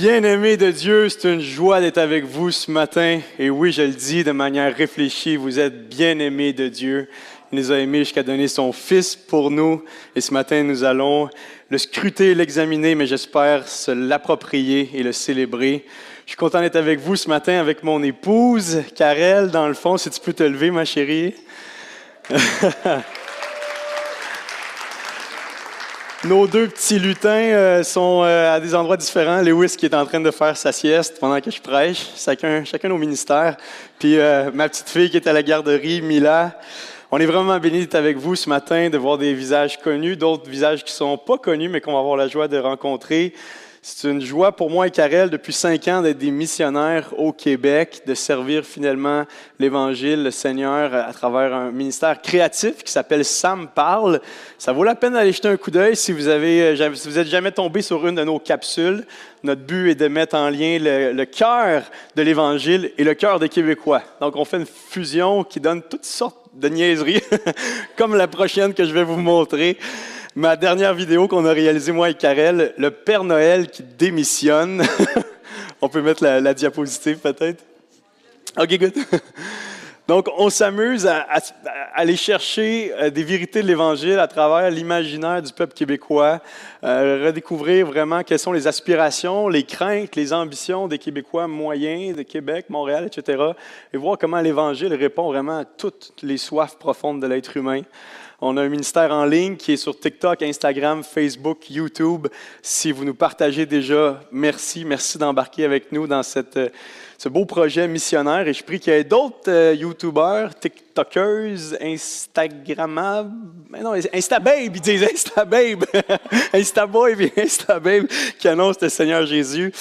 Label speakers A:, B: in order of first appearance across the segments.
A: Bien-aimés de Dieu, c'est une joie d'être avec vous ce matin. Et oui, je le dis de manière réfléchie, vous êtes bien-aimés de Dieu. Il nous a aimés jusqu'à donner son Fils pour nous. Et ce matin, nous allons le scruter, l'examiner, mais j'espère se l'approprier et le célébrer. Je suis content d'être avec vous ce matin avec mon épouse, Karel, dans le fond. Si tu peux te lever, ma chérie. Nos deux petits lutins euh, sont euh, à des endroits différents. Lewis qui est en train de faire sa sieste pendant que je prêche, chacun, chacun au ministère. Puis euh, ma petite fille qui est à la garderie, Mila. On est vraiment bénis d'être avec vous ce matin, de voir des visages connus, d'autres visages qui sont pas connus, mais qu'on va avoir la joie de rencontrer. C'est une joie pour moi et Karel depuis cinq ans d'être des missionnaires au Québec, de servir finalement l'Évangile, le Seigneur, à travers un ministère créatif qui s'appelle Sam Parle. Ça vaut la peine d'aller jeter un coup d'œil si vous avez, si vous êtes jamais tombé sur une de nos capsules. Notre but est de mettre en lien le, le cœur de l'Évangile et le cœur des Québécois. Donc, on fait une fusion qui donne toutes sortes de niaiseries, comme la prochaine que je vais vous montrer. Ma dernière vidéo qu'on a réalisée, moi et Karel, le Père Noël qui démissionne. on peut mettre la, diapositive peut-être? OK, good. Donc, on s'amuse à, aller chercher euh, des vérités de l'Évangile à travers l'imaginaire du peuple québécois, euh, redécouvrir vraiment quelles sont les aspirations, les craintes, les ambitions des Québécois moyens de Québec, Montréal, etc., et voir comment l'Évangile répond vraiment à toutes les soifs profondes de l'être humain. On a un ministère en ligne qui est sur TikTok, Instagram, Facebook, YouTube. Si vous nous partagez déjà, merci. Merci d'embarquer avec nous dans cette, ce beau projet missionnaire. Et je prie qu'il y ait d'autres euh, YouTubeurs, TikTokers, Instagrammables. Mais non, Instababe, ils disent Instababe. Instaboy et Instababe qui annoncent le Seigneur Jésus.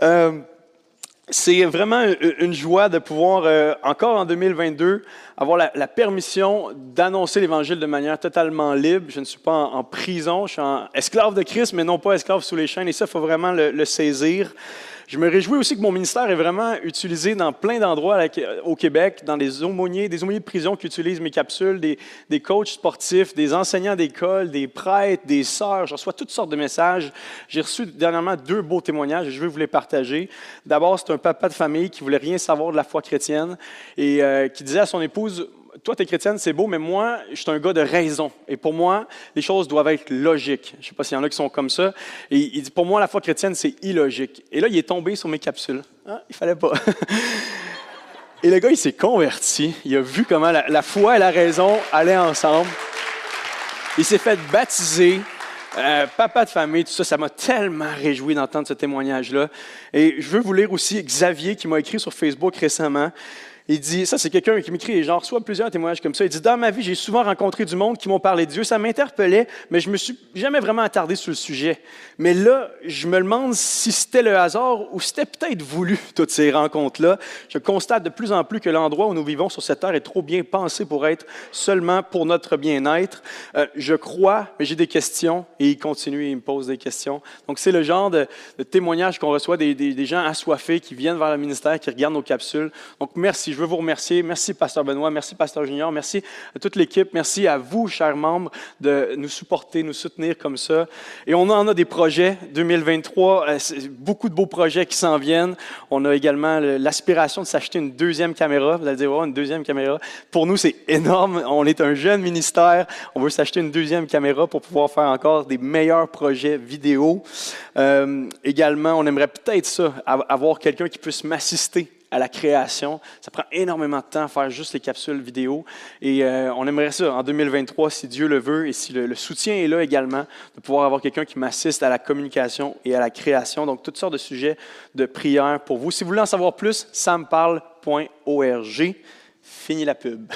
A: Euh, c'est vraiment une joie de pouvoir, euh, encore en 2022, avoir la, permission d'annoncer l'Évangile de manière totalement libre. Je ne suis pas en, prison, je suis esclave de Christ, mais non pas esclave sous les chaînes. Et ça, il faut vraiment le, saisir. Je me réjouis aussi que mon ministère est vraiment utilisé dans plein d'endroits au Québec, dans des aumôniers, des aumôniers de prison qui utilisent mes capsules, des, des coachs sportifs, des enseignants d'école, des prêtres, des sœurs. Je reçois toutes sortes de messages. J'ai reçu dernièrement deux beaux témoignages et je veux vous les partager. D'abord, c'est un papa de famille qui voulait rien savoir de la foi chrétienne et euh, qui disait à son épouse, toi, tu es chrétienne, c'est beau, mais moi, je suis un gars de raison. Et pour moi, les choses doivent être logiques. Je ne sais pas s'il y en a qui sont comme ça. Et il dit, pour moi, la foi chrétienne, c'est illogique. Et là, il est tombé sur mes capsules. Ah, il fallait pas. et le gars, il s'est converti. Il a vu comment la, la, foi et la raison allaient ensemble. Il s'est fait baptiser. Euh, papa de famille, tout ça, ça m'a tellement réjoui d'entendre ce témoignage-là. Et je veux vous lire aussi Xavier qui m'a écrit sur Facebook récemment. Il dit, ça c'est quelqu'un qui m'écrit, j'en reçois plusieurs témoignages comme ça. Il dit, dans ma vie, j'ai souvent rencontré du monde qui m'ont parlé de Dieu. Ça m'interpellait, mais je me suis jamais vraiment attardé sur le sujet. Mais là, je me demande si c'était le hasard ou c'était peut-être voulu, toutes ces rencontres-là. Je constate de plus en plus que l'endroit où nous vivons sur cette terre est trop bien pensé pour être seulement pour notre bien-être. Euh, je crois, mais j'ai des questions et il continue et il me pose des questions. Donc, c'est le genre de, de témoignage qu'on reçoit des, des gens assoiffés qui viennent vers le ministère, qui regardent nos capsules. Donc, merci je veux vous remercier. Merci, Pasteur Benoît. Merci, Pasteur Junior. Merci à toute l'équipe. Merci à vous, chers membres, de nous supporter, nous soutenir comme ça. Et on en a des projets. 2023, beaucoup de beaux projets qui s'en viennent. On a également l'aspiration de s'acheter une deuxième caméra. Vous allez dire, oh, une deuxième caméra. Pour nous, c'est énorme. On est un jeune ministère. On veut s'acheter une deuxième caméra pour pouvoir faire encore des meilleurs projets vidéo. Euh, également, on aimerait peut-être ça, avoir quelqu'un qui puisse m'assister à la création. Ça prend énormément de temps à faire juste les capsules vidéo. Et euh, on aimerait ça en 2023, si Dieu le veut et si le, le soutien est là également, de pouvoir avoir quelqu'un qui m'assiste à la communication et à la création. Donc, toutes sortes de sujets de prière pour vous. Si vous voulez en savoir plus, samparle.org. Fini la pub.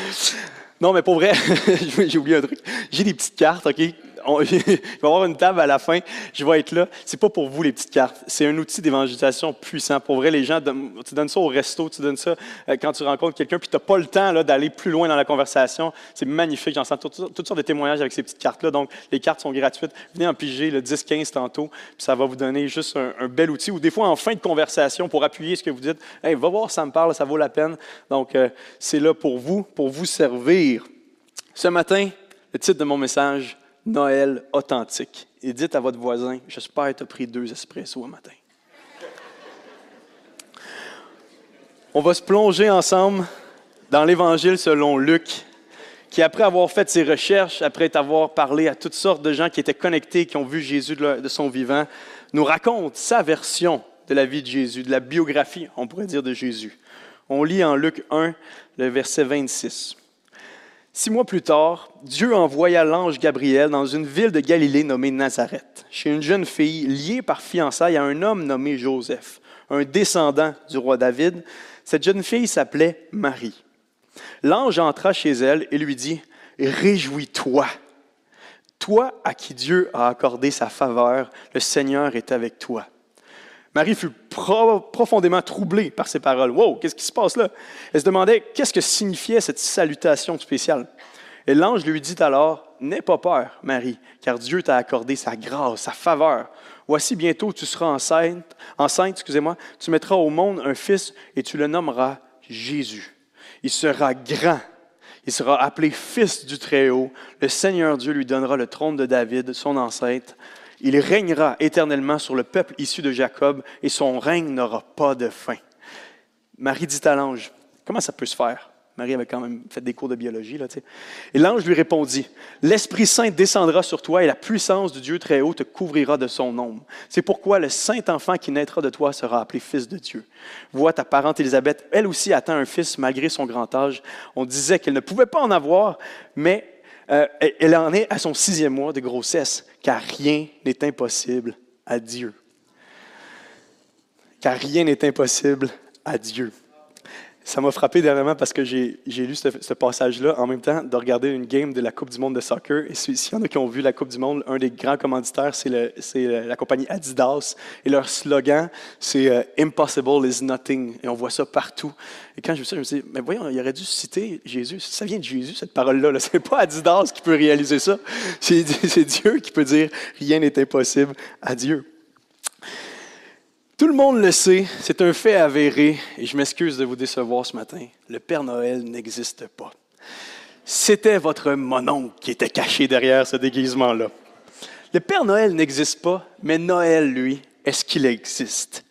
A: non, mais pour vrai, j'ai oublié un truc. J'ai des petites cartes, OK? On- il va y avoir une table à la fin. Je vais être là. C'est pas pour vous les petites cartes. C'est un outil d'évangélisation puissant. Pour vrai, les gens, tu donnes ça au resto, tu donnes ça euh, quand tu rencontres quelqu'un, puis tu n'as pas le temps d'aller plus loin dans la conversation. C'est magnifique. J'en sens toutes, sortes de témoignages avec ces petites cartes-là. Donc, les cartes sont gratuites. Venez en piger le 10-15 tantôt, puis ça va vous donner juste un, un bel outil. Ou des fois, en fin de conversation, pour appuyer ce que vous dites, hey, va voir, ça me parle, ça vaut la peine. Donc, euh, c'est là pour vous, pour vous servir. Ce matin, le titre de mon message, Noël authentique. Et dites à votre voisin, j'espère que tu pris deux espressos un matin. On va se plonger ensemble dans l'Évangile selon Luc, qui après avoir fait ses recherches, après avoir parlé à toutes sortes de gens qui étaient connectés, qui ont vu Jésus de son vivant, nous raconte sa version de la vie de Jésus, de la biographie, on pourrait dire, de Jésus. On lit en Luc 1, le verset 26. Six mois plus tard, Dieu envoya l'ange Gabriel dans une ville de Galilée nommée Nazareth, chez une jeune fille liée par fiançailles à un homme nommé Joseph, un descendant du roi David. Cette jeune fille s'appelait Marie. L'ange entra chez elle et lui dit, Réjouis-toi. Toi à qui Dieu a accordé sa faveur, le Seigneur est avec toi. Marie fut pro- profondément troublée par ces paroles. Wow, qu'est-ce qui se passe là? Elle se demandait qu'est-ce que signifiait cette salutation spéciale? Et l'ange lui dit alors N'aie pas peur, Marie, car Dieu t'a accordé sa grâce, sa faveur. Voici bientôt tu seras enceinte, enceinte, excusez-moi, tu mettras au monde un fils et tu le nommeras Jésus. Il sera grand. Il sera appelé fils du Très-Haut. Le Seigneur Dieu lui donnera le trône de David, son ancêtre. Il régnera éternellement sur le peuple issu de Jacob et son règne n'aura pas de fin. Marie dit à l'ange, comment ça peut se faire? Marie avait quand même fait des cours de biologie. Là, et l'ange lui répondit, L'Esprit Saint descendra sur toi et la puissance du Dieu très haut te couvrira de son ombre. C'est pourquoi le saint enfant qui naîtra de toi sera appelé fils de Dieu. Vois ta parente Élisabeth, elle aussi attend un fils malgré son grand âge. On disait qu'elle ne pouvait pas en avoir, mais euh, elle en est à son sixième mois de grossesse, car rien n'est impossible à Dieu. Car rien n'est impossible à Dieu. Ça m'a frappé dernièrement parce que j'ai j'ai lu ce, passage-là en même temps de regarder une game de la Coupe du monde de soccer. Et si- s'il y en a qui ont vu la Coupe du monde, un des grands commanditaires, c'est la compagnie Adidas. Et leur slogan, c'est euh, Impossible is nothing. Et on voit ça partout. Et quand je vu ça, je me suis dit, mais voyons, il aurait dû citer Jésus. Ça vient de Jésus, cette parole-là. Là. C'est pas Adidas qui peut réaliser ça. C'est Dieu qui peut dire rien n'est impossible à Dieu. Tout le monde le sait, c'est un fait avéré, et je m'excuse de vous décevoir ce matin. Le Père Noël n'existe pas. C'était votre mononcle qui était caché derrière ce déguisement-là. Le Père Noël n'existe pas, mais Noël, lui, est-ce qu'il existe?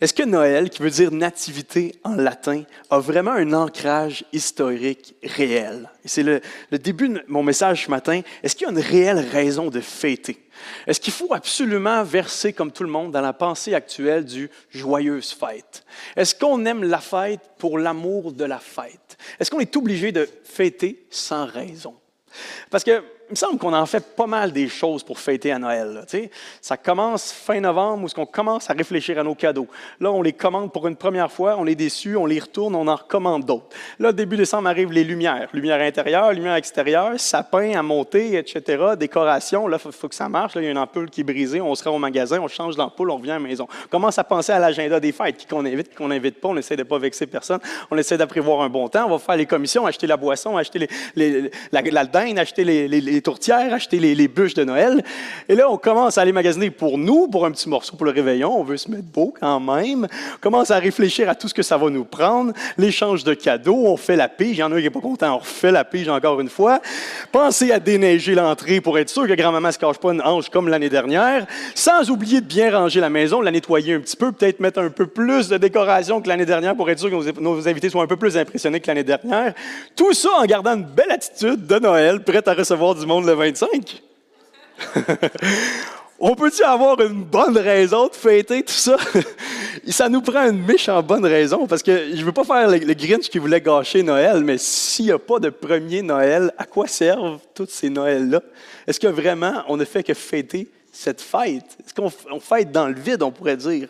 A: Est-ce que Noël, qui veut dire nativité en latin, a vraiment un ancrage historique réel? C'est le, le début de mon message ce matin. Est-ce qu'il y a une réelle raison de fêter? Est-ce qu'il faut absolument verser, comme tout le monde, dans la pensée actuelle du joyeuse fête? Est-ce qu'on aime la fête pour l'amour de la fête? Est-ce qu'on est obligé de fêter sans raison? Parce que il me semble qu'on en fait pas mal des choses pour fêter à Noël. ça commence fin novembre où on commence à réfléchir à nos cadeaux. Là, on les commande pour une première fois, on est déçu, on les retourne, on en recommande d'autres. Là, début décembre arrivent les lumières. Lumière intérieure, lumière extérieure, sapin à monter, etc., décoration. Là, il faut, que ça marche. Là, il y a une ampoule qui est brisée, on sera au magasin, on change l'ampoule, on revient à la maison. On commence à penser à l'agenda des fêtes, qui qu'on invite, qui qu'on n'invite pas. On essaie de ne pas vexer personne. On essaie de prévoir un bon temps. On va faire les commissions, acheter la boisson, acheter la, la dinde, acheter les tourtières, acheter les, bûches de Noël. Et là, on commence à aller magasiner pour nous, pour un petit morceau pour le réveillon. On veut se mettre beau quand même. On commence à réfléchir à tout ce que ça va nous prendre. L'échange de cadeaux, on fait la pige. Il y en a un qui n'est pas content, on refait la pige encore une fois. Pensez à déneiger l'entrée pour être sûr que grand-maman ne se cache pas une hanche comme l'année dernière. Sans oublier de bien ranger la maison, la nettoyer un petit peu, peut-être mettre un peu plus de décoration que l'année dernière pour être sûr que nos, nos invités soient un peu plus impressionnés que l'année dernière. Tout ça en gardant une belle attitude de Noël, prête à recevoir du monde le 25. On peut-tu avoir une bonne raison de fêter tout ça? ça nous prend une méchante bonne raison parce que je ne veux pas faire le, le Grinch qui voulait gâcher Noël, mais s'il n'y a pas de premier Noël, à quoi servent tous ces Noëls-là? Est-ce que vraiment on ne fait que fêter cette fête? Est-ce qu'on on fête dans le vide, on pourrait dire?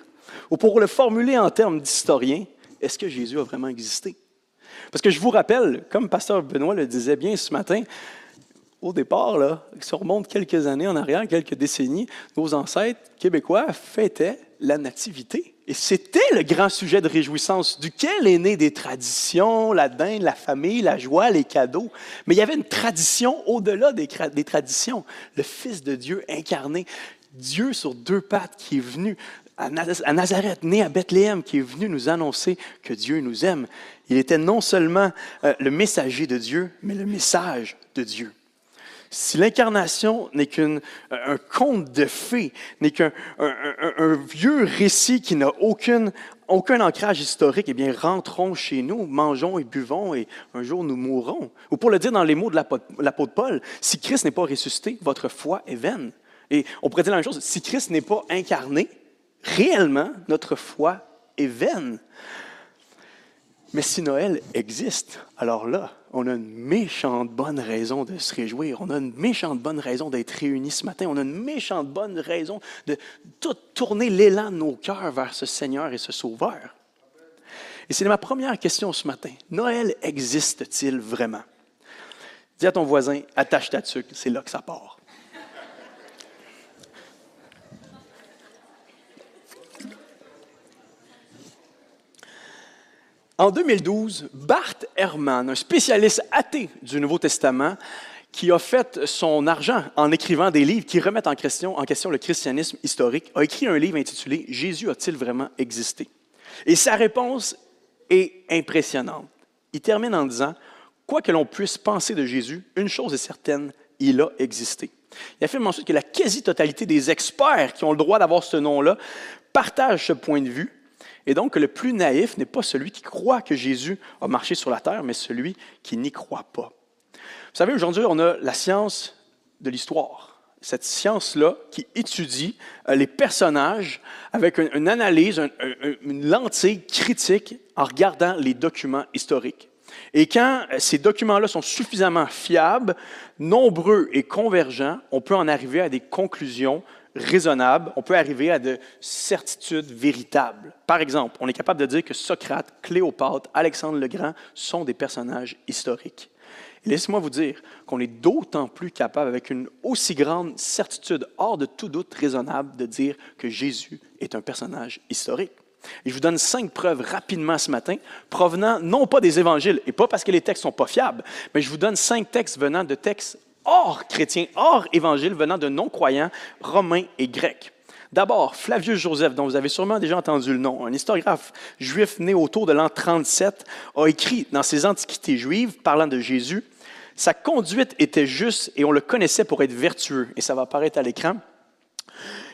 A: Ou pour le formuler en termes d'historien, est-ce que Jésus a vraiment existé? Parce que je vous rappelle, comme Pasteur Benoît le disait bien ce matin, au départ, là, si on remonte quelques années en arrière, quelques décennies, nos ancêtres québécois fêtaient la nativité. Et c'était le grand sujet de réjouissance, duquel est né des traditions, la dinde, la famille, la joie, les cadeaux. Mais il y avait une tradition au-delà des, des, traditions. Le Fils de Dieu incarné, Dieu sur deux pattes qui est venu à Nazareth, né à Bethléem, qui est venu nous annoncer que Dieu nous aime. Il était non seulement euh, le messager de Dieu, mais le message de Dieu. Si l'incarnation n'est qu'un conte de fées, n'est qu'un un, vieux récit qui n'a aucun ancrage historique, eh bien, rentrons chez nous, mangeons et buvons, et un jour nous mourrons. Ou pour le dire dans les mots de l'apôtre Paul, si Christ n'est pas ressuscité, votre foi est vaine. Et on pourrait dire la même chose, si Christ n'est pas incarné, réellement, notre foi est vaine. Mais si Noël existe, alors là, on a une méchante bonne raison de se réjouir. On a une méchante bonne raison d'être réunis ce matin. On a une méchante bonne raison de tout tourner l'élan de nos cœurs vers ce Seigneur et ce Sauveur. Et c'est ma première question ce matin. Noël existe-t-il vraiment? Dis à ton voisin, attache ta tuque, c'est là que ça part. En 2012, Bart Ehrman, un spécialiste athée du Nouveau Testament, qui a fait son argent en écrivant des livres qui remettent en question, en question le christianisme historique, a écrit un livre intitulé Jésus a-t-il vraiment existé? Et sa réponse est impressionnante. Il termine en disant Quoi que l'on puisse penser de Jésus, une chose est certaine, il a existé. Il affirme ensuite que la quasi-totalité des experts qui ont le droit d'avoir ce nom-là partagent ce point de vue et donc, le plus naïf n'est pas celui qui croit que Jésus a marché sur la terre, mais celui qui n'y croit pas. Vous savez, aujourd'hui, on a la science de l'histoire. Cette science-là qui étudie euh, les personnages avec une analyse, une lentille critique en regardant les documents historiques. Et quand euh, ces documents-là sont suffisamment fiables, nombreux et convergents, on peut en arriver à des conclusions raisonnable, on peut arriver à de certitudes véritables. Par exemple, on est capable de dire que Socrate, Cléopâtre, Alexandre le Grand sont des personnages historiques. Laissez-moi vous dire qu'on est d'autant plus capable, avec une aussi grande certitude, hors de tout doute raisonnable, de dire que Jésus est un personnage historique. Et je vous donne cinq preuves rapidement ce matin, provenant non pas des évangiles, et pas parce que les textes sont pas fiables, mais je vous donne cinq textes venant de textes hors chrétien, hors évangile, venant de non-croyants romains et grecs. D'abord, Flavius Joseph, dont vous avez sûrement déjà entendu le nom, un historiographe juif né autour de l'an 37, a écrit dans ses Antiquités juives, parlant de Jésus, Sa conduite était juste et on le connaissait pour être vertueux, et ça va apparaître à l'écran.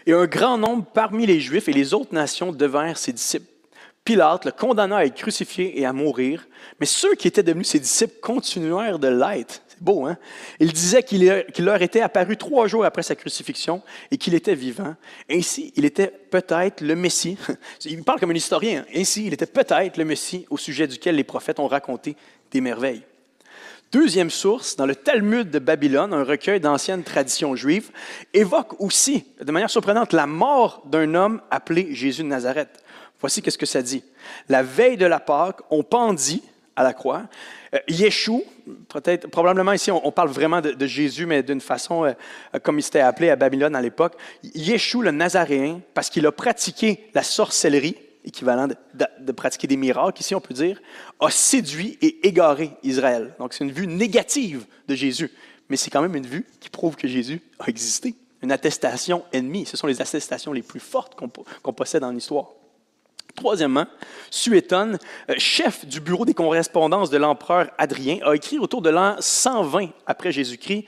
A: Et un grand nombre parmi les Juifs et les autres nations devinrent ses disciples. Pilate le condamna à être crucifié et à mourir, mais ceux qui étaient devenus ses disciples continuèrent de l'être beau, hein? Il disait qu'il leur était apparu trois jours après sa crucifixion et qu'il était vivant. Ainsi, il était peut-être le Messie. Il parle comme un historien. Ainsi, il était peut-être le Messie au sujet duquel les prophètes ont raconté des merveilles. Deuxième source, dans le Talmud de Babylone, un recueil d'anciennes traditions juives, évoque aussi, de manière surprenante, la mort d'un homme appelé Jésus de Nazareth. Voici ce que ça dit. La veille de la Pâque, on pendit à la croix euh, peut-être, probablement ici, on, parle vraiment de, Jésus, mais d'une façon euh, comme il s'était appelé à Babylone à l'époque. Yeshua le Nazaréen, parce qu'il a pratiqué la sorcellerie, équivalent de, pratiquer des miracles, ici on peut dire, a séduit et égaré Israël. Donc c'est une vue négative de Jésus, mais c'est quand même une vue qui prouve que Jésus a existé. Une attestation ennemie. Ce sont les attestations les plus fortes qu'on possède en histoire. Troisièmement, Suétone, euh, chef du bureau des correspondances de l'empereur Adrien, a écrit autour de l'an 120 après Jésus-Christ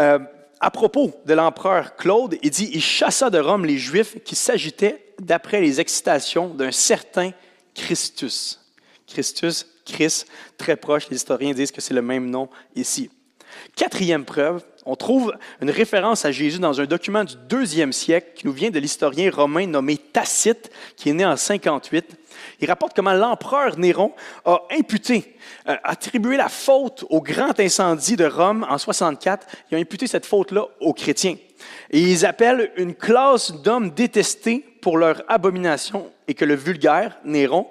A: euh, à propos de l'empereur Claude, il dit, il chassa de Rome les Juifs qui s'agitaient d'après les excitations d'un certain Christus. Christus, Christ, très proche, les historiens disent que c'est le même nom ici. Quatrième preuve, on trouve une référence à Jésus dans un document du deuxième siècle qui nous vient de l'historien romain nommé Tacite, qui est né en 58. Il rapporte comment l'empereur Néron a imputé, euh, attribué la faute au grand incendie de Rome en 64. Il a imputé cette faute-là aux chrétiens. Et ils appellent une classe d'hommes détestés pour leur abomination et que le vulgaire Néron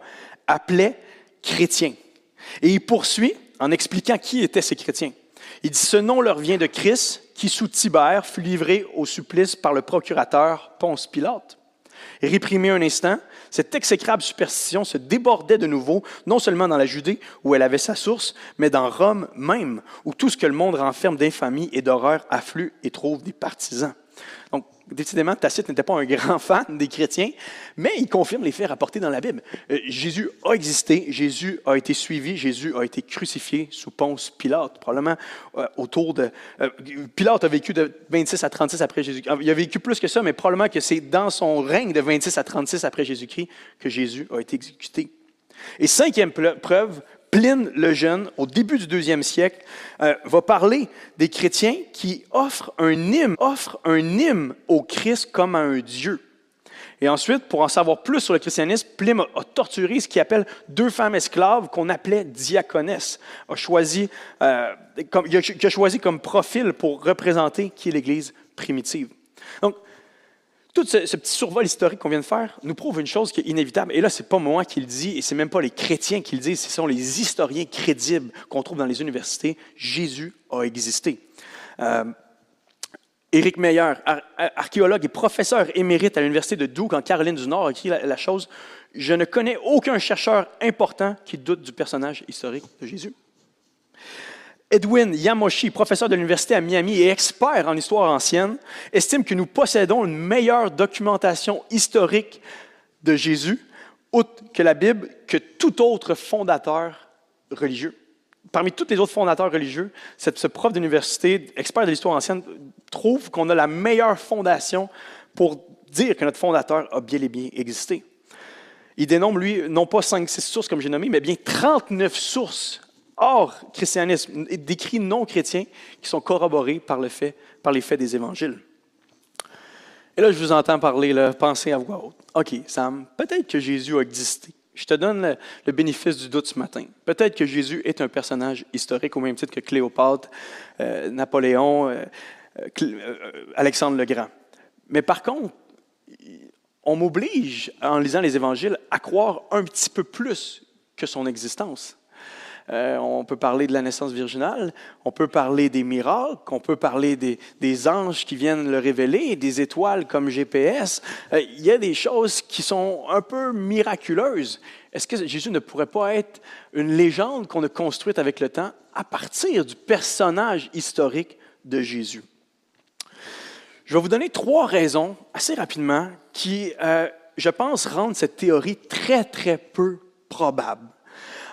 A: appelait chrétiens. Et il poursuit en expliquant qui étaient ces chrétiens. Il dit, ce nom leur vient de Christ, qui sous Tibère fut livré au supplice par le procurateur Ponce Pilate. Réprimé un instant, cette exécrable superstition se débordait de nouveau, non seulement dans la Judée, où elle avait sa source, mais dans Rome même, où tout ce que le monde renferme d'infamie et d'horreur afflue et trouve des partisans. Donc, décidément, Tacite n'était pas un grand fan des chrétiens, mais il confirme les faits rapportés dans la Bible. Euh, Jésus a existé, Jésus a été suivi, Jésus a été crucifié sous Ponce Pilate, probablement euh, autour de... Euh, Pilate a vécu de 26 à 36 après Jésus-Christ. Il a vécu plus que ça, mais probablement que c'est dans son règne de 26 à 36 après Jésus-Christ que Jésus a été exécuté. Et cinquième preuve, Pline le Jeune, au début du deuxième siècle, euh, va parler des chrétiens qui offrent un hymne, un hymne au Christ comme à un Dieu. Et ensuite, pour en savoir plus sur le christianisme, Pline a torturé ce qu'il appelle deux femmes esclaves qu'on appelait diaconesses. A choisi, euh, comme, il a choisi comme profil pour représenter qui est l'Église primitive. Tout ce, petit survol historique qu'on vient de faire nous prouve une chose qui est inévitable. Et là, ce n'est pas moi qui le dis, et ce n'est même pas les chrétiens qui le disent, ce sont les historiens crédibles qu'on trouve dans les universités. Jésus a existé. Euh, Éric Meyer, archéologue et professeur émérite à l'Université de Duke en Caroline du Nord, a écrit la chose Je ne connais aucun chercheur important qui doute du personnage historique de Jésus. Edwin Yamoshi, professeur de l'Université à Miami et expert en histoire ancienne, estime que nous possédons une meilleure documentation historique de Jésus, outre que la Bible, que tout autre fondateur religieux. Parmi tous les autres fondateurs religieux, ce prof d'université, expert de l'histoire ancienne, trouve qu'on a la meilleure fondation pour dire que notre fondateur a bien et bien existé. Il dénombre, lui, non pas 5-6 sources comme j'ai nommé, mais bien 39 sources hors christianisme, d'écrits non chrétiens qui sont corroborés par, par les faits des évangiles. Et là, je vous entends parler, là, penser à voix haute. OK, Sam, peut-être que Jésus a existé. Je te donne le, bénéfice du doute ce matin. Peut-être que Jésus est un personnage historique au même titre que Cléopâtre, euh, Napoléon, euh, euh, Alexandre le Grand. Mais par contre, on m'oblige, en lisant les évangiles, à croire un petit peu plus que son existence. Euh, on peut parler de la naissance virginale, on peut parler des miracles, on peut parler des, anges qui viennent le révéler, des étoiles comme GPS. Euh, il y a des choses qui sont un peu miraculeuses. Est-ce que Jésus ne pourrait pas être une légende qu'on a construite avec le temps à partir du personnage historique de Jésus? Je vais vous donner trois raisons assez rapidement qui, euh, je pense, rendent cette théorie très, très peu probable.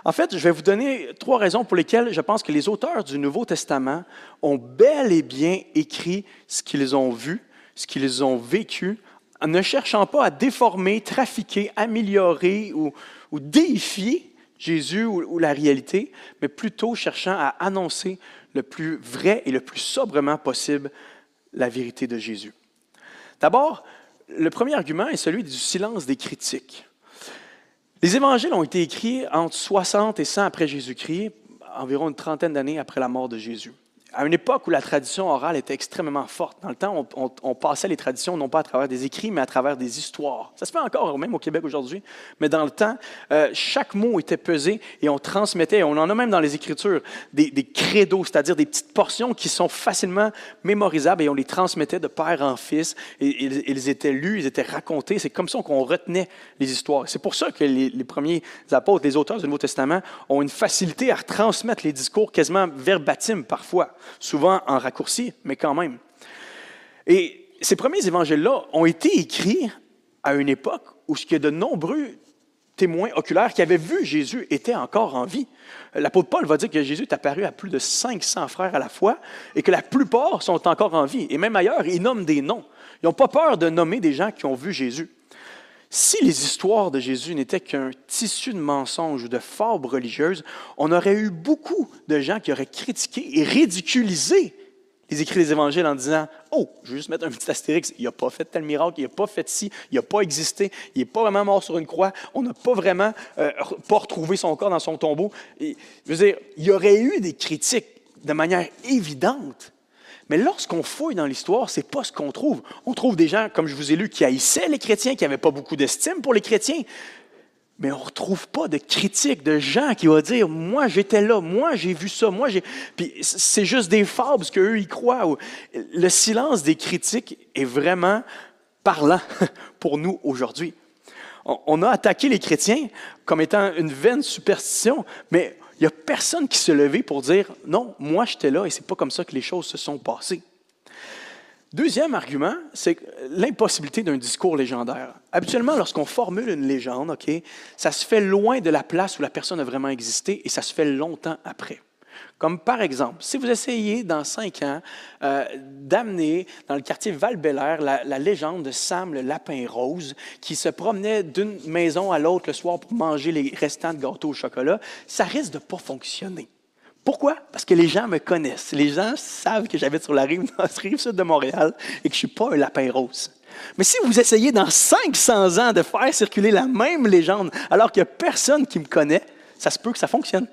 A: En fait, je vais vous donner trois raisons pour lesquelles je pense que les auteurs du Nouveau Testament ont bel et bien écrit ce qu'ils ont vu, ce qu'ils ont vécu, en ne cherchant pas à déformer, trafiquer, améliorer ou, déifier Jésus ou, la réalité, mais plutôt cherchant à annoncer le plus vrai et le plus sobrement possible la vérité de Jésus. D'abord, le premier argument est celui du silence des critiques. Les évangiles ont été écrits entre 60 et 100 après Jésus-Christ, environ une trentaine d'années après la mort de Jésus à une époque où la tradition orale était extrêmement forte. Dans le temps, on, passait les traditions non pas à travers des écrits, mais à travers des histoires. Ça se fait encore, même au Québec aujourd'hui, mais dans le temps, euh, chaque mot était pesé et on transmettait, on en a même dans les Écritures, des, des credos, c'est-à-dire des petites portions qui sont facilement mémorisables et on les transmettait de père en fils. Ils étaient lus, ils étaient racontés. C'est comme ça qu'on retenait les histoires. C'est pour ça que les, les, premiers apôtres, les auteurs du Nouveau Testament, ont une facilité à transmettre les discours quasiment verbatim parfois souvent en raccourci, mais quand même. Et ces premiers évangiles-là ont été écrits à une époque où ce a de nombreux témoins oculaires qui avaient vu Jésus étaient encore en vie. L'apôtre Paul va dire que Jésus est apparu à plus de 500 frères à la fois et que la plupart sont encore en vie. Et même ailleurs, ils nomment des noms. Ils n'ont pas peur de nommer des gens qui ont vu Jésus. Si les histoires de Jésus n'étaient qu'un tissu de mensonges ou de fabres religieuses, on aurait eu beaucoup de gens qui auraient critiqué et ridiculisé les écrits des évangiles en disant Oh, je vais juste mettre un petit astérix, il n'a pas fait tel miracle, il n'a pas fait ci, il n'a pas existé, il n'est pas vraiment mort sur une croix, on n'a pas vraiment euh, pas retrouvé son corps dans son tombeau. je veux dire, il y aurait eu des critiques de manière évidente. Mais lorsqu'on fouille dans l'histoire, ce n'est pas ce qu'on trouve. On trouve des gens, comme je vous ai lu, qui haïssaient les chrétiens, qui n'avaient pas beaucoup d'estime pour les chrétiens. mais on ne retrouve pas de critiques de gens qui vont dire Moi, j'étais là, moi, j'ai vu ça, moi, j'ai. Puis c'est juste des fables, parce qu'eux, ils croient. Le silence des critiques est vraiment parlant pour nous aujourd'hui. On a attaqué les chrétiens comme étant une vaine superstition, mais il n'y a personne qui se levait pour dire Non, moi, j'étais là et c'est pas comme ça que les choses se sont passées. Deuxième argument, c'est l'impossibilité d'un discours légendaire. Habituellement, lorsqu'on formule une légende, ça se fait loin de la place où la personne a vraiment existé et ça se fait longtemps après. Comme par exemple, si vous essayez dans cinq ans euh, d'amener dans le quartier val la, la, légende de Sam le lapin rose qui se promenait d'une maison à l'autre le soir pour manger les restants de gâteau au chocolat, ça risque de pas fonctionner. Pourquoi? Parce que les gens me connaissent. Les gens savent que j'habite sur la rive, rive sud de Montréal et que je suis pas un lapin rose. Mais si vous essayez dans 500 ans de faire circuler la même légende alors qu'il n'y a personne qui me connaît, ça se peut que ça fonctionne.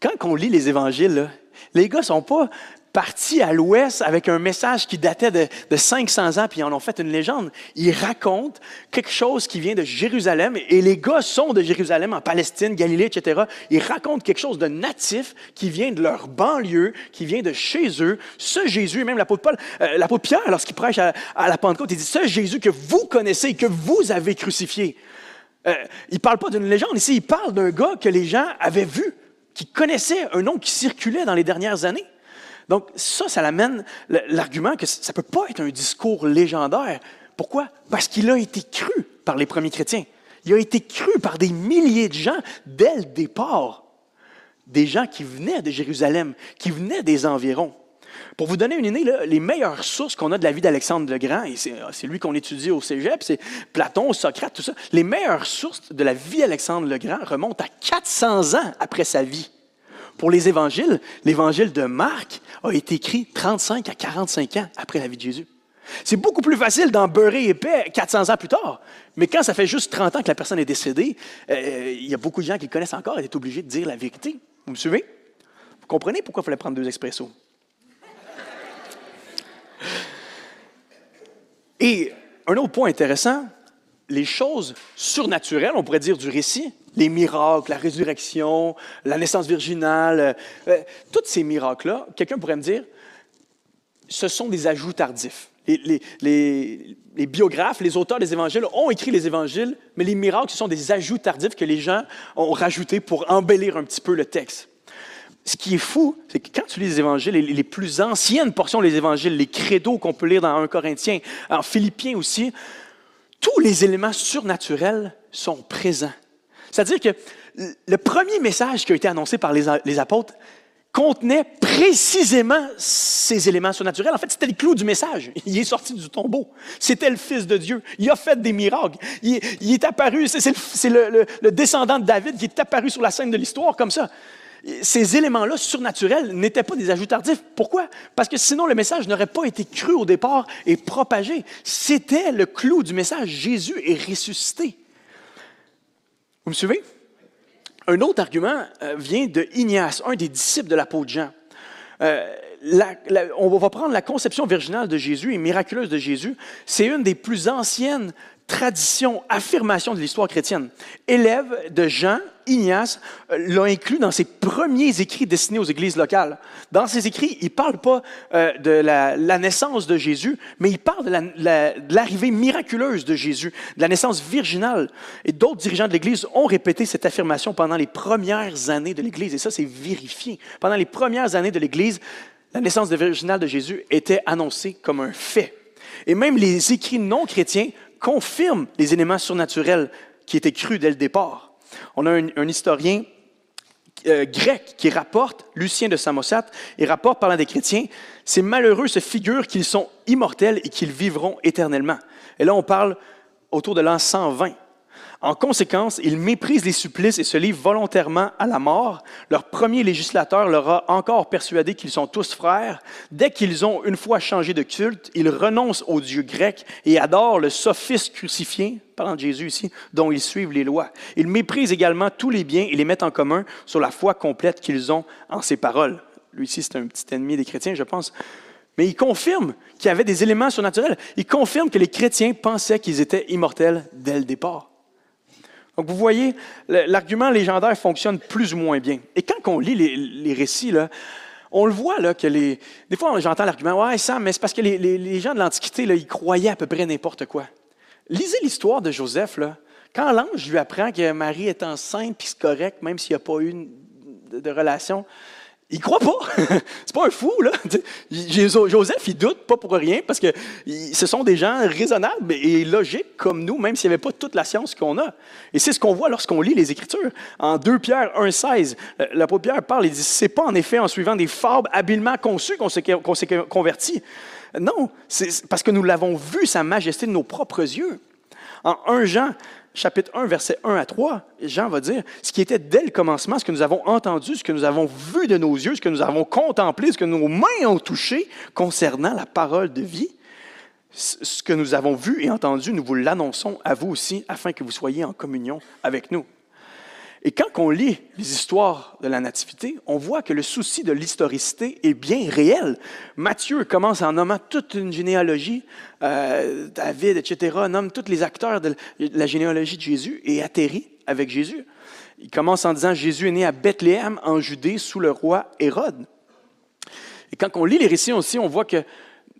A: Quand on lit les évangiles, les gars sont pas partis à l'ouest avec un message qui datait de, 500 ans, puis ils en ont fait une légende. Ils racontent quelque chose qui vient de Jérusalem, et les gars sont de Jérusalem, en Palestine, Galilée, etc. Ils racontent quelque chose de natif qui vient de leur banlieue, qui vient de chez eux. Ce Jésus, même l'apôtre Paul, euh, l'apôtre Pierre, lorsqu'il prêche à, la Pentecôte, il dit, ce Jésus que vous connaissez, que vous avez crucifié. Euh, il ne parle pas d'une légende ici, il parle d'un gars que les gens avaient vu, qui connaissait un nom qui circulait dans les dernières années. Donc, ça, ça amène l'argument que ça ne peut pas être un discours légendaire. Pourquoi? Parce qu'il a été cru par les premiers chrétiens. Il a été cru par des milliers de gens dès le départ. Des gens qui venaient de Jérusalem, qui venaient des environs. Pour vous donner une idée, les meilleures sources qu'on a de la vie d'Alexandre le Grand, et c'est lui qu'on étudie au cégep, c'est Platon, Socrate, tout ça, les meilleures sources de la vie d'Alexandre le Grand remontent à 400 ans après sa vie. Pour les évangiles, l'évangile de Marc a été écrit 35 à 45 ans après la vie de Jésus. C'est beaucoup plus facile d'en beurrer épais 400 ans plus tard. Mais quand ça fait juste 30 ans que la personne est décédée, euh, il y a beaucoup de gens qui le connaissent encore et sont obligés de dire la vérité. Vous me suivez? Vous comprenez pourquoi il fallait prendre deux expressos? Et un autre point intéressant, les choses surnaturelles, on pourrait dire du récit, les miracles, la résurrection, la naissance virginale, euh, tous ces miracles-là, quelqu'un pourrait me dire, ce sont des ajouts tardifs. Les, les, biographes, les auteurs des évangiles ont écrit les évangiles, mais les miracles, ce sont des ajouts tardifs que les gens ont rajoutés pour embellir un petit peu le texte. Ce qui est fou, c'est que quand tu lis les évangiles, les, plus anciennes portions des évangiles, les credos qu'on peut lire dans 1 Corinthiens, en Philippiens aussi, tous les éléments surnaturels sont présents. C'est-à-dire que le premier message qui a été annoncé par les, apôtres contenait précisément ces éléments surnaturels. En fait, c'était le clou du message. Il est sorti du tombeau. C'était le Fils de Dieu. Il a fait des miracles. Il, est apparu, c'est le, le, descendant de David qui est apparu sur la scène de l'histoire comme ça. Ces éléments-là surnaturels n'étaient pas des ajouts tardifs. Pourquoi? Parce que sinon le message n'aurait pas été cru au départ et propagé. C'était le clou du message. Jésus est ressuscité. Vous me suivez? Un autre argument euh, vient de Ignace, un des disciples de l'apôtre Jean. Euh, on va prendre la conception virginale de Jésus et miraculeuse de Jésus. C'est une des plus anciennes traditions, affirmations de l'histoire chrétienne. Élève de Jean, Ignace euh, l'a inclus dans ses premiers écrits destinés aux églises locales. Dans ses écrits, il ne parle pas euh, de la, naissance de Jésus, mais il parle de l'arrivée miraculeuse de Jésus, de la naissance virginale. Et d'autres dirigeants de l'Église ont répété cette affirmation pendant les premières années de l'Église. Et ça, c'est vérifié. Pendant les premières années de l'Église, la naissance virginale de Jésus était annoncée comme un fait. Et même les écrits non chrétiens confirment les éléments surnaturels qui étaient crus dès le départ. On a un, historien euh, grec qui rapporte, Lucien de Samosate, et rapporte parlant des chrétiens, ces malheureux se figurent qu'ils sont immortels et qu'ils vivront éternellement. Et là, on parle autour de l'an 120. En conséquence, ils méprisent les supplices et se livrent volontairement à la mort. Leur premier législateur leur a encore persuadé qu'ils sont tous frères. Dès qu'ils ont une fois changé de culte, ils renoncent au Dieu grec et adorent le sophiste crucifié, parlant de Jésus ici, dont ils suivent les lois. Ils méprisent également tous les biens et les mettent en commun sur la foi complète qu'ils ont en ces paroles. Lui ici, c'est un petit ennemi des chrétiens, je pense. Mais il confirme qu'il y avait des éléments surnaturels. Il confirme que les chrétiens pensaient qu'ils étaient immortels dès le départ. Donc, vous voyez, l'argument légendaire fonctionne plus ou moins bien. Et quand on lit les, récits, on le voit là, que les. Des fois, j'entends l'argument Ouais, ça, mais c'est parce que les, gens de l'Antiquité, ils croyaient à peu près n'importe quoi. Lisez l'histoire de Joseph. Là. Quand l'ange lui apprend que Marie est enceinte, puis c'est correct, même s'il n'y a pas eu de relation, il croit pas. c'est pas un fou, là. Joseph, il doute pas pour rien parce que ce sont des gens raisonnables et logiques comme nous, même s'il n'y avait pas toute la science qu'on a. Et c'est ce qu'on voit lorsqu'on lit les Écritures. En 2 Pierre 1,16, euh, l'apôtre Pierre parle et dit C'est pas en effet en suivant des fables habilement conçues qu'on s'est converti. Non, c'est parce que nous l'avons vu, sa majesté de nos propres yeux. En 1 Jean chapitre 1, verset 1 à 3, Jean va dire, ce qui était dès le commencement, ce que nous avons entendu, ce que nous avons vu de nos yeux, ce que nous avons contemplé, ce que nos mains ont touché concernant la parole de vie, ce que nous avons vu et entendu, nous vous l'annonçons à vous aussi, afin que vous soyez en communion avec nous. Et quand on lit les histoires de la Nativité, on voit que le souci de l'historicité est bien réel. Matthieu commence en nommant toute une généalogie, euh, David, etc., nomme tous les acteurs de la généalogie de Jésus et atterrit avec Jésus. Il commence en disant Jésus est né à Bethléem, en Judée, sous le roi Hérode. Et quand on lit les récits aussi, on voit que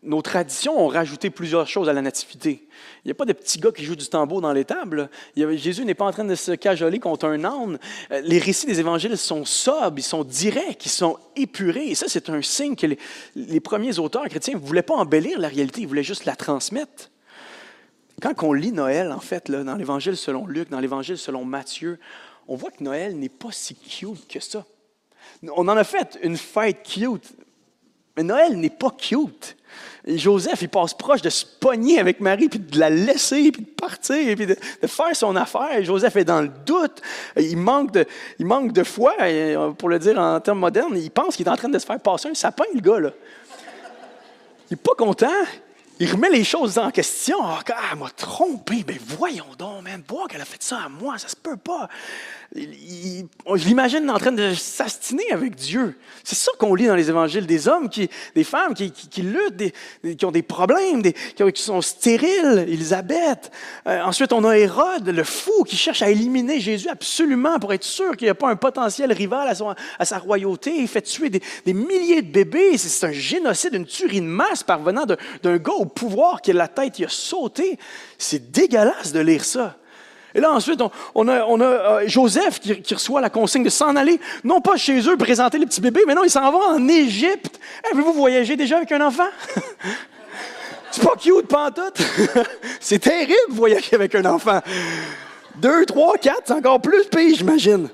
A: nos traditions ont rajouté plusieurs choses à la nativité. Il n'y a pas de petits gars qui jouent du tambour dans les tables. Jésus n'est pas en train de se cajoler contre un âne. Euh, les récits des évangiles sont sobres, ils sont directs, ils sont épurés. Et ça, c'est un signe que les, premiers auteurs chrétiens ne voulaient pas embellir la réalité, ils voulaient juste la transmettre. Quand on lit Noël, en fait, dans l'Évangile selon Luc, dans l'Évangile selon Matthieu, on voit que Noël n'est pas si cute que ça. On en a fait une fête cute, mais Noël n'est pas cute. Joseph, il passe proche de se pogner avec Marie, puis de la laisser, puis de partir, puis de, faire son affaire. Joseph est dans le doute. Il manque de, il manque de foi, pour le dire en termes modernes. Il pense qu'il est en train de se faire passer un sapin, le gars. Là. Il n'est pas content. Il remet les choses en question. Ah, ah elle m'a trompé. Mais ben, voyons donc, même, voir qu'elle a fait ça à moi, ça se peut pas je l'imagine en train de s'astiner avec Dieu. C'est ça qu'on lit dans les évangiles, des hommes, qui, des femmes qui, qui, luttent, qui ont des problèmes, des, qui, sont stériles, Elisabeth. Euh, ensuite, on a Hérode, le fou, qui cherche à éliminer Jésus absolument pour être sûr qu'il n'y a pas un potentiel rival à, son, à sa royauté. Il fait tuer des, des milliers de bébés. C'est un génocide, une tuerie de masse parvenant d'un gars au pouvoir qui a la tête, il a sauté. C'est dégueulasse de lire ça. Et là, ensuite, on, a, euh, Joseph qui, reçoit la consigne de s'en aller, non pas chez eux présenter le petit bébé, mais non, il s'en va en Égypte. Avez-vous voyagé déjà avec un enfant? C'est pas cute, pantoute. c'est terrible voyager avec un enfant. Deux, trois, quatre, c'est encore plus pire, j'imagine.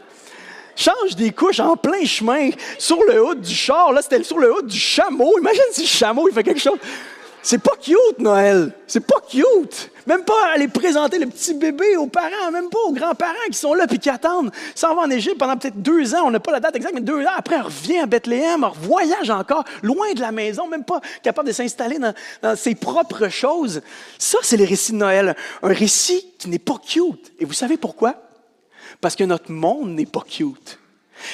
A: Change des couches en plein chemin, sur le haut du char. Là, c'était sur le haut du chameau. Imagine si le chameau, il fait quelque chose. C'est pas cute, Noël. C'est pas cute. Même pas aller présenter le petit bébé aux parents, même pas aux grands-parents qui sont là puis qui attendent. Ça va en Égypte pendant peut-être deux ans, on n'a pas la date exacte, mais deux ans après, on revient à Bethléem, on voyage encore, loin de la maison, même pas capable de s'installer dans, ses propres choses. Ça, c'est les récits de Noël. Un récit qui n'est pas cute. Et vous savez pourquoi? Parce que notre monde n'est pas cute.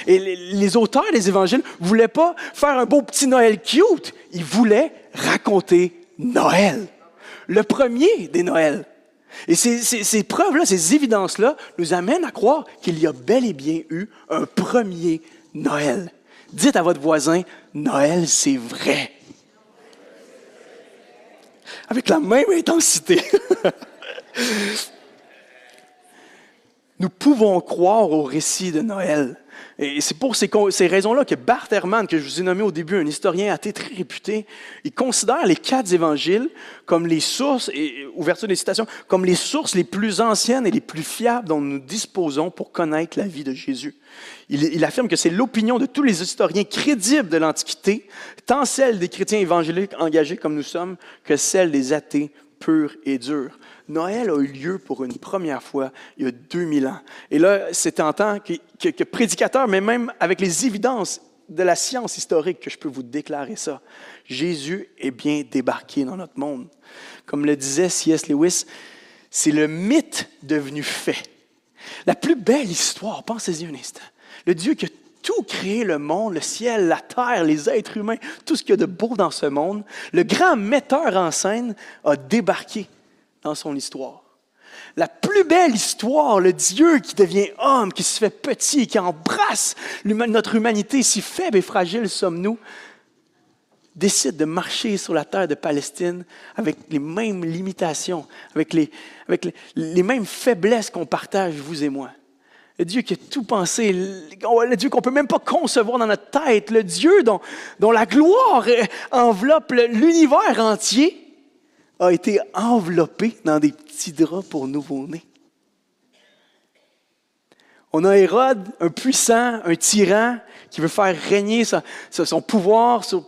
A: Et les, auteurs des évangiles voulaient pas faire un beau petit Noël cute, ils voulaient raconter Noël. Le premier des Noëls. Et ces, preuves-là, ces évidences-là, nous amènent à croire qu'il y a bel et bien eu un premier Noël. Dites à votre voisin, Noël, c'est vrai. Avec la même intensité. nous pouvons croire au récit de Noël. Et c'est pour ces, raisons-là que Bart Ehrman, que je vous ai nommé au début, un historien athée très réputé, il considère les quatre évangiles comme les sources, ouverture des citations, comme les sources les plus anciennes et les plus fiables dont nous disposons pour connaître la vie de Jésus. Il, il affirme que c'est l'opinion de tous les historiens crédibles de l'Antiquité, tant celle des chrétiens évangéliques engagés comme nous sommes, que celle des athées purs et durs. Noël a eu lieu pour une première fois il y a 2000 ans. Et là, c'est en tant que, prédicateur, mais même avec les évidences de la science historique que je peux vous déclarer ça. Jésus est bien débarqué dans notre monde. Comme le disait C.S. Lewis, c'est le mythe devenu fait. La plus belle histoire, pensez-y un instant. Le Dieu qui a tout créé le monde, le ciel, la terre, les êtres humains, tout ce qu'il y a de beau dans ce monde, le grand metteur en scène a débarqué dans son histoire. La plus belle histoire, le Dieu qui devient homme, qui se fait petit, qui embrasse notre humanité, si faible et fragile sommes-nous, décide de marcher sur la terre de Palestine avec les mêmes limitations, avec les, mêmes faiblesses qu'on partage, vous et moi. Le Dieu qui a tout pensé, le Dieu qu'on ne peut même pas concevoir dans notre tête, le Dieu dont, dont la gloire enveloppe l'univers entier, a été enveloppé dans des petits draps pour nouveau-nés. On a Hérode, un puissant, un tyran, qui veut faire régner son pouvoir sur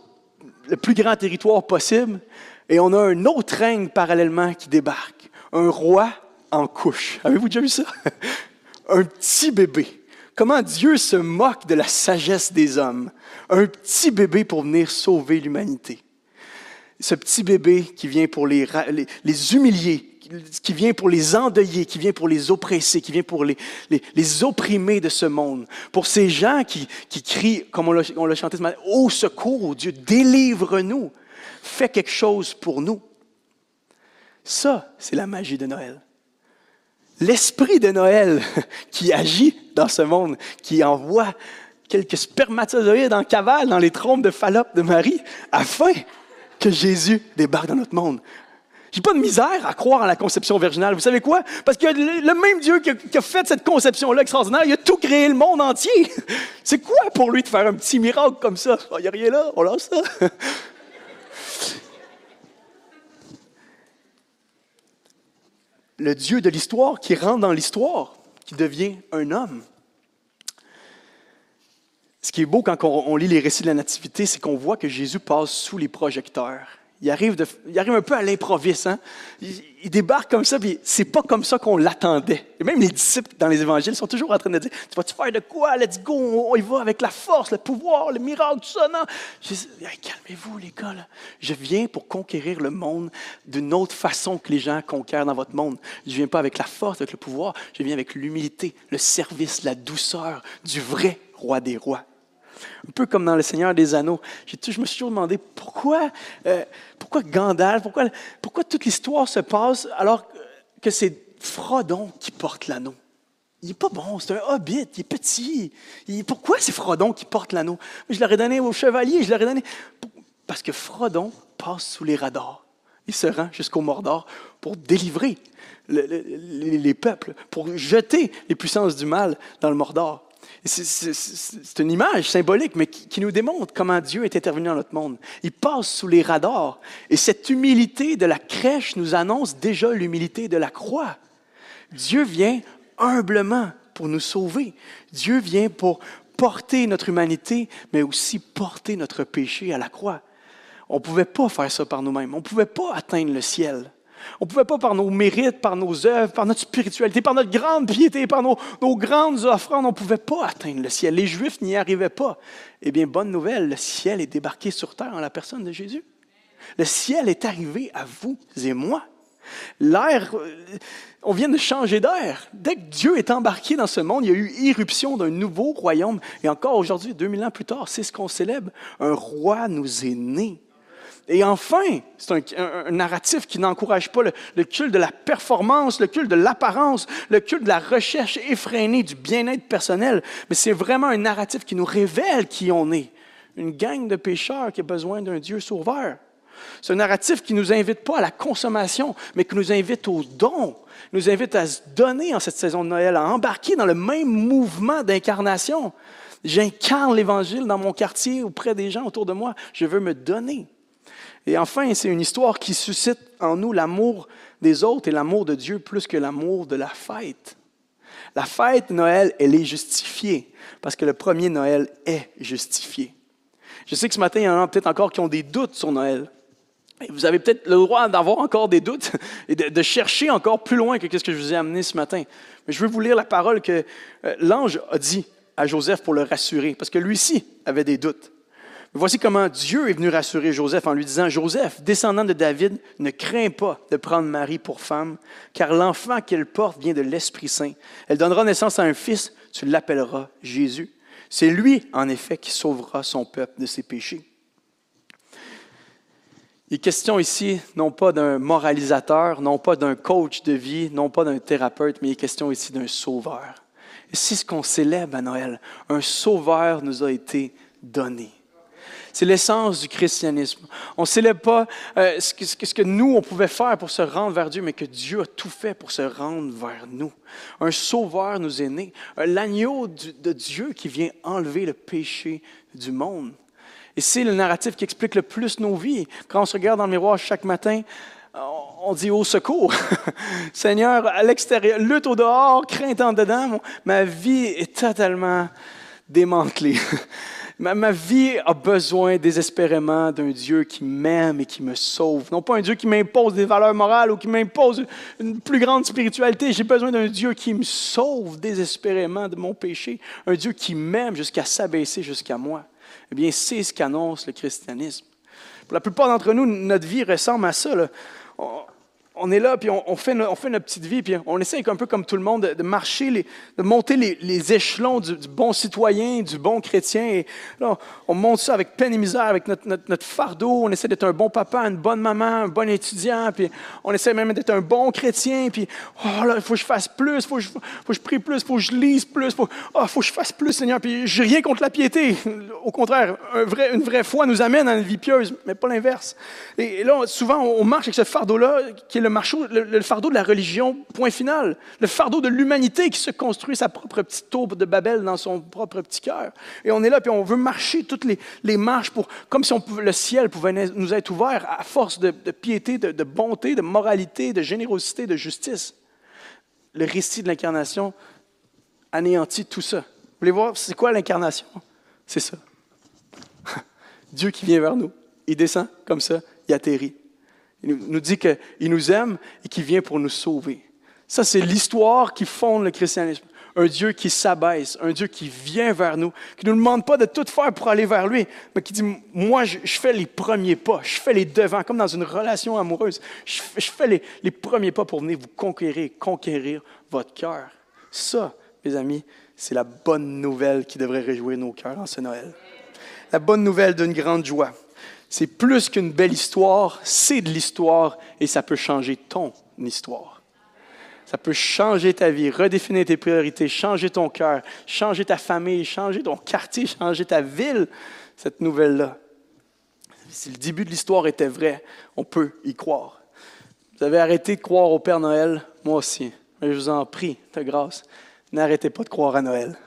A: le plus grand territoire possible. Et on a un autre règne parallèlement qui débarque. Un roi en couche. Avez-vous déjà vu ça? un petit bébé. Comment Dieu se moque de la sagesse des hommes? Un petit bébé pour venir sauver l'humanité. Ce petit bébé qui vient pour les, humilier, qui vient pour les endeuiller, qui vient pour les oppresser, qui vient pour les, les, opprimer de ce monde. Pour ces gens qui, qui crient, comme on l'a chanté ce matin, Au secours, Dieu, délivre-nous, fais quelque chose pour nous. Ça, c'est la magie de Noël. L'esprit de Noël qui agit dans ce monde, qui envoie quelques spermatozoïdes en cavale dans les trompes de Fallope de Marie, afin que Jésus débarque dans notre monde. J'ai pas de misère à croire en la conception virginale. Vous savez quoi? Parce que le même Dieu qui a, fait cette conception-là extraordinaire, il a tout créé le monde entier. C'est quoi pour lui de faire un petit miracle comme ça? Il n'y a rien là, on lance ça. le Dieu de l'histoire qui rentre dans l'histoire, qui devient un homme. Ce qui est beau quand on, lit les récits de la Nativité, c'est qu'on voit que Jésus passe sous les projecteurs. Il arrive, il arrive un peu à l'improviste. Hein? Il, débarque comme ça, puis c'est pas comme ça qu'on l'attendait. Et même les disciples dans les évangiles sont toujours en train de dire Tu vas-tu faire de quoi? Let's go, on, y va avec la force, le pouvoir, le miracle, tout ça. Non. Calmez-vous, les gars. Je viens pour conquérir le monde d'une autre façon que les gens conquièrent dans votre monde. Je viens pas avec la force, avec le pouvoir. Je viens avec l'humilité, le service, la douceur du vrai roi des rois. Un peu comme dans Le Seigneur des Anneaux. Je me suis toujours demandé pourquoi, euh, pourquoi Gandalf, pourquoi, pourquoi toute l'histoire se passe alors que c'est Frodon qui porte l'anneau? Il n'est pas bon, c'est un hobbit, il est petit. pourquoi c'est Frodon qui porte l'anneau? Je l'aurais donné au chevalier, je l'aurais donné. Parce que Frodon passe sous les radars. Il se rend jusqu'au Mordor pour délivrer les peuples, pour jeter les puissances du mal dans le Mordor. C'est une image symbolique, mais qui, nous démontre comment Dieu est intervenu dans notre monde. Il passe sous les radars. Et cette humilité de la crèche nous annonce déjà l'humilité de la croix. Dieu vient humblement pour nous sauver. Dieu vient pour porter notre humanité, mais aussi porter notre péché à la croix. On ne pouvait pas faire ça par nous-mêmes. On ne pouvait pas atteindre le ciel. On ne pouvait pas par nos mérites, par nos œuvres, par notre spiritualité, par notre grande piété, par nos, grandes offrandes, on ne pouvait pas atteindre le ciel. Les Juifs n'y arrivaient pas. Eh bien, bonne nouvelle, le ciel est débarqué sur terre en la personne de Jésus. Le ciel est arrivé à vous et moi. L'air, euh, on vient de changer d'air. Dès que Dieu est embarqué dans ce monde, il y a eu irruption d'un nouveau royaume. Et encore aujourd'hui, 2000 ans plus tard, c'est ce qu'on célèbre. Un roi nous est né. Et enfin, c'est un, narratif qui n'encourage pas le, culte de la performance, le culte de l'apparence, le culte de la recherche effrénée du bien-être personnel, mais c'est vraiment un narratif qui nous révèle qui on est. Une gang de pécheurs qui a besoin d'un Dieu sauveur. C'est un narratif qui nous invite pas à la consommation, mais qui nous invite au don, nous invite à se donner en cette saison de Noël, à embarquer dans le même mouvement d'incarnation. J'incarne l'Évangile dans mon quartier, auprès des gens autour de moi. Je veux me donner. Et enfin, c'est une histoire qui suscite en nous l'amour des autres et l'amour de Dieu plus que l'amour de la fête. La fête Noël, elle est justifiée parce que le premier Noël est justifié. Je sais que ce matin, il y en a peut-être encore qui ont des doutes sur Noël. vous avez peut-être le droit d'avoir encore des doutes et de, chercher encore plus loin que ce que je vous ai amené ce matin. Mais je veux vous lire la parole que euh, l'ange a dit à Joseph pour le rassurer, parce que lui aussi avait des doutes. Voici comment Dieu est venu rassurer Joseph en lui disant, Joseph, descendant de David, ne crains pas de prendre Marie pour femme, car l'enfant qu'elle porte vient de l'Esprit Saint. Elle donnera naissance à un fils, tu l'appelleras Jésus. C'est lui, en effet, qui sauvera son peuple de ses péchés. Il est question ici non pas d'un moralisateur, non pas d'un coach de vie, non pas d'un thérapeute, mais il est question ici d'un sauveur. C'est ce qu'on célèbre à Noël. Un sauveur nous a été donné. C'est l'essence du christianisme. On ne célèbre pas euh, ce, que, ce, que, nous, on pouvait faire pour se rendre vers Dieu, mais que Dieu a tout fait pour se rendre vers nous. Un sauveur nous est né, l'agneau de Dieu qui vient enlever le péché du monde. Et c'est le narratif qui explique le plus nos vies. Quand on se regarde dans le miroir chaque matin, on dit au secours. Seigneur, à l'extérieur, lutte au dehors, crainte en dedans. Ma vie est totalement démantelée. Ma, vie a besoin désespérément d'un Dieu qui m'aime et qui me sauve. Non pas un Dieu qui m'impose des valeurs morales ou qui m'impose une plus grande spiritualité. J'ai besoin d'un Dieu qui me sauve désespérément de mon péché. Un Dieu qui m'aime jusqu'à s'abaisser jusqu'à moi. Eh bien, c'est ce qu'annonce le christianisme. Pour la plupart d'entre nous, notre vie ressemble à ça. Est là, puis on, fait, on fait notre petite vie, puis on essaie un peu comme tout le monde de, marcher, les, de monter les, échelons du, bon citoyen, du bon chrétien. Et là, on monte ça avec peine et misère, avec notre, notre, fardeau. On essaie d'être un bon papa, une bonne maman, un bon étudiant, puis on essaie même d'être un bon chrétien. Puis, oh là, il faut que je fasse plus, il faut, faut, que je prie plus, il faut que je lise plus, il oh, faut que je fasse plus, Seigneur. Puis, j'ai rien contre la piété. Au contraire, une vraie foi nous amène à une vie pieuse, mais pas l'inverse. Et, là, souvent, on marche avec ce fardeau-là, qui est le, fardeau de la religion, point final. Le fardeau de l'humanité qui se construit sa propre petite tour de Babel dans son propre petit cœur. Et on est là, puis on veut marcher toutes les, marches pour, comme si le ciel pouvait nous être ouvert à force de, piété, de, bonté, de moralité, de générosité, de justice. Le récit de l'incarnation anéantit tout ça. Vous voulez voir, c'est quoi l'incarnation? C'est ça. Dieu qui vient vers nous. Il descend comme ça, il atterrit. Il nous dit qu'il nous aime et qu'il vient pour nous sauver. Ça, c'est l'histoire qui fonde le christianisme. Un Dieu qui s'abaisse, un Dieu qui vient vers nous, qui ne nous demande pas de tout faire pour aller vers lui, mais qui dit, moi, je, fais les premiers pas, je fais les devants, comme dans une relation amoureuse. Je, fais les, les, premiers pas pour venir vous conquérir, conquérir votre cœur. Ça, mes amis, c'est la bonne nouvelle qui devrait réjouir nos cœurs en ce Noël. La bonne nouvelle d'une grande joie. C'est plus qu'une belle histoire, c'est de l'histoire et ça peut changer ton histoire. Ça peut changer ta vie, redéfinir tes priorités, changer ton cœur, changer ta famille, changer ton quartier, changer ta ville, cette nouvelle-là. Si le début de l'histoire était vrai, on peut y croire. Vous avez arrêté de croire au Père Noël, moi aussi. Mais je vous en prie, de grâce, n'arrêtez pas de croire à Noël.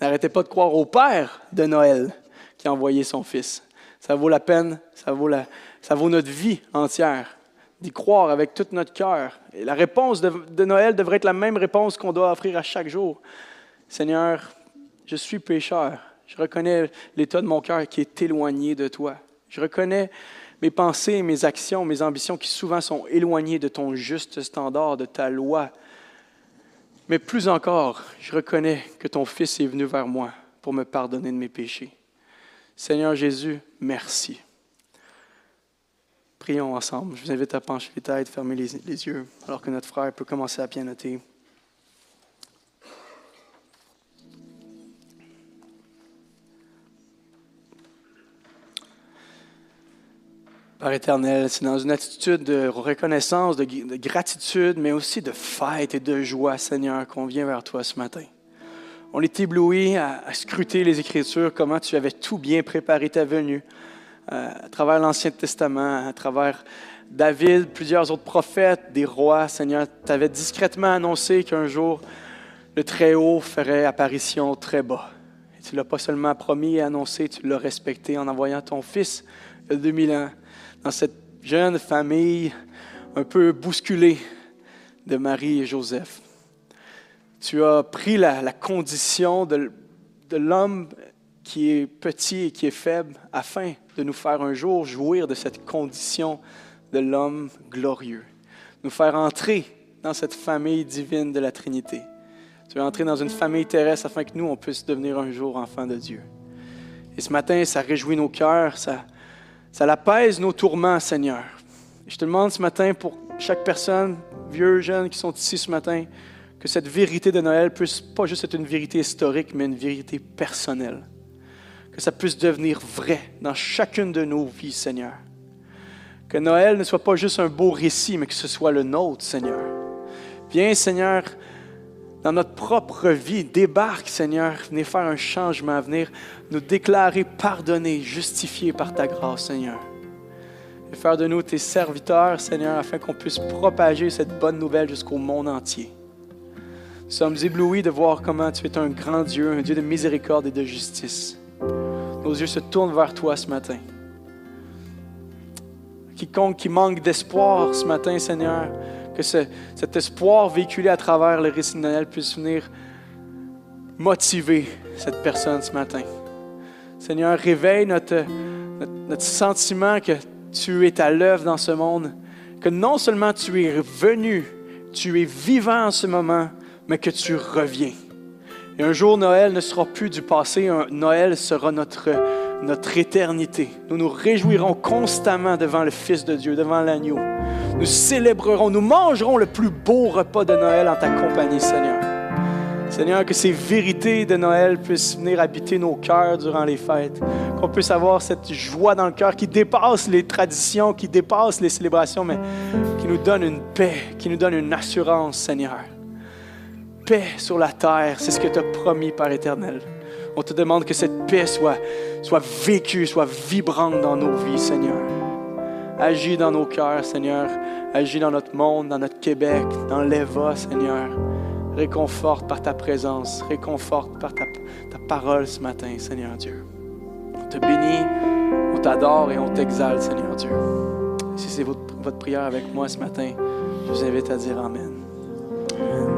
A: N'arrêtez pas de croire au Père de Noël qui a envoyé son Fils. Ça vaut la peine, ça vaut, la, ça vaut notre vie entière d'y croire avec tout notre cœur. Et la réponse de, de, Noël devrait être la même réponse qu'on doit offrir à chaque jour. Seigneur, je suis pécheur. Je reconnais l'état de mon cœur qui est éloigné de toi. Je reconnais mes pensées, mes actions, mes ambitions qui souvent sont éloignées de ton juste standard, de ta loi. Mais plus encore, je reconnais que ton Fils est venu vers moi pour me pardonner de mes péchés. Seigneur Jésus, merci. Prions ensemble. Je vous invite à pencher les têtes, fermer les, yeux, alors que notre frère peut commencer à pianoter. Père éternel, c'est dans une attitude de reconnaissance, de, gratitude, mais aussi de fête et de joie, Seigneur, qu'on vient vers toi ce matin. On est ébloui à, scruter les Écritures, comment tu avais tout bien préparé ta venue, euh, à travers l'Ancien Testament, à travers David, plusieurs autres prophètes, des rois. Seigneur, tu avais discrètement annoncé qu'un jour, le Très-Haut ferait apparition très bas. Et tu l'as pas seulement promis et annoncé, tu l'as respecté en envoyant ton Fils il y a 2000 ans dans cette jeune famille un peu bousculée de Marie et Joseph. Tu as pris la, condition de, l'homme qui est petit et qui est faible afin de nous faire un jour jouir de cette condition de l'homme glorieux, nous faire entrer dans cette famille divine de la Trinité. Tu es entré dans une famille terrestre afin que nous, on puisse devenir un jour enfants de Dieu. Et ce matin, ça réjouit nos cœurs, ça, ça apaise nos tourments, Seigneur. je te demande ce matin pour chaque personne, vieux, jeune, qui sont ici ce matin, que cette vérité de Noël puisse pas juste être une vérité historique, mais une vérité personnelle. Que ça puisse devenir vrai dans chacune de nos vies, Seigneur. Que Noël ne soit pas juste un beau récit, mais que ce soit le nôtre, Seigneur. Viens, Seigneur, dans notre propre vie, débarque, Seigneur, venez faire un changement, venir nous déclarer pardonnés, justifiés par ta grâce, Seigneur. Et faire de nous tes serviteurs, Seigneur, afin qu'on puisse propager cette bonne nouvelle jusqu'au monde entier. Sommes éblouis de voir comment tu es un grand Dieu, un Dieu de miséricorde et de justice. Nos yeux se tournent vers toi ce matin. Quiconque qui manque d'espoir ce matin, Seigneur, que cet espoir véhiculé à travers le récit de Noël puisse venir motiver cette personne ce matin. Seigneur, réveille notre, notre, sentiment que tu es à l'œuvre dans ce monde, que non seulement tu es venu, tu es vivant en ce moment, mais que tu reviens. Et un jour, Noël ne sera plus du passé, un Noël sera notre, notre éternité. Nous nous réjouirons constamment devant le Fils de Dieu, devant l'agneau. Nous célébrerons, nous mangerons le plus beau repas de Noël en ta compagnie, Seigneur. Seigneur, que ces vérités de Noël puissent venir habiter nos cœurs durant les fêtes, qu'on puisse avoir cette joie dans le cœur qui dépasse les traditions, qui dépasse les célébrations, mais qui nous donne une paix, qui nous donne une assurance, Seigneur. Paix sur la terre, c'est ce que tu as promis, Père éternel. On te demande que cette paix soit, soit vécue, soit vibrante dans nos vies, Seigneur. Agis dans nos cœurs, Seigneur. Agis dans notre monde, dans notre Québec, dans l'Eva, Seigneur. Réconforte par ta présence, réconforte par ta, ta parole ce matin, Seigneur Dieu. On te bénit, on t'adore et on t'exalte, Seigneur Dieu. Si c'est votre, votre prière avec moi ce matin, je vous invite à dire Amen.
B: Si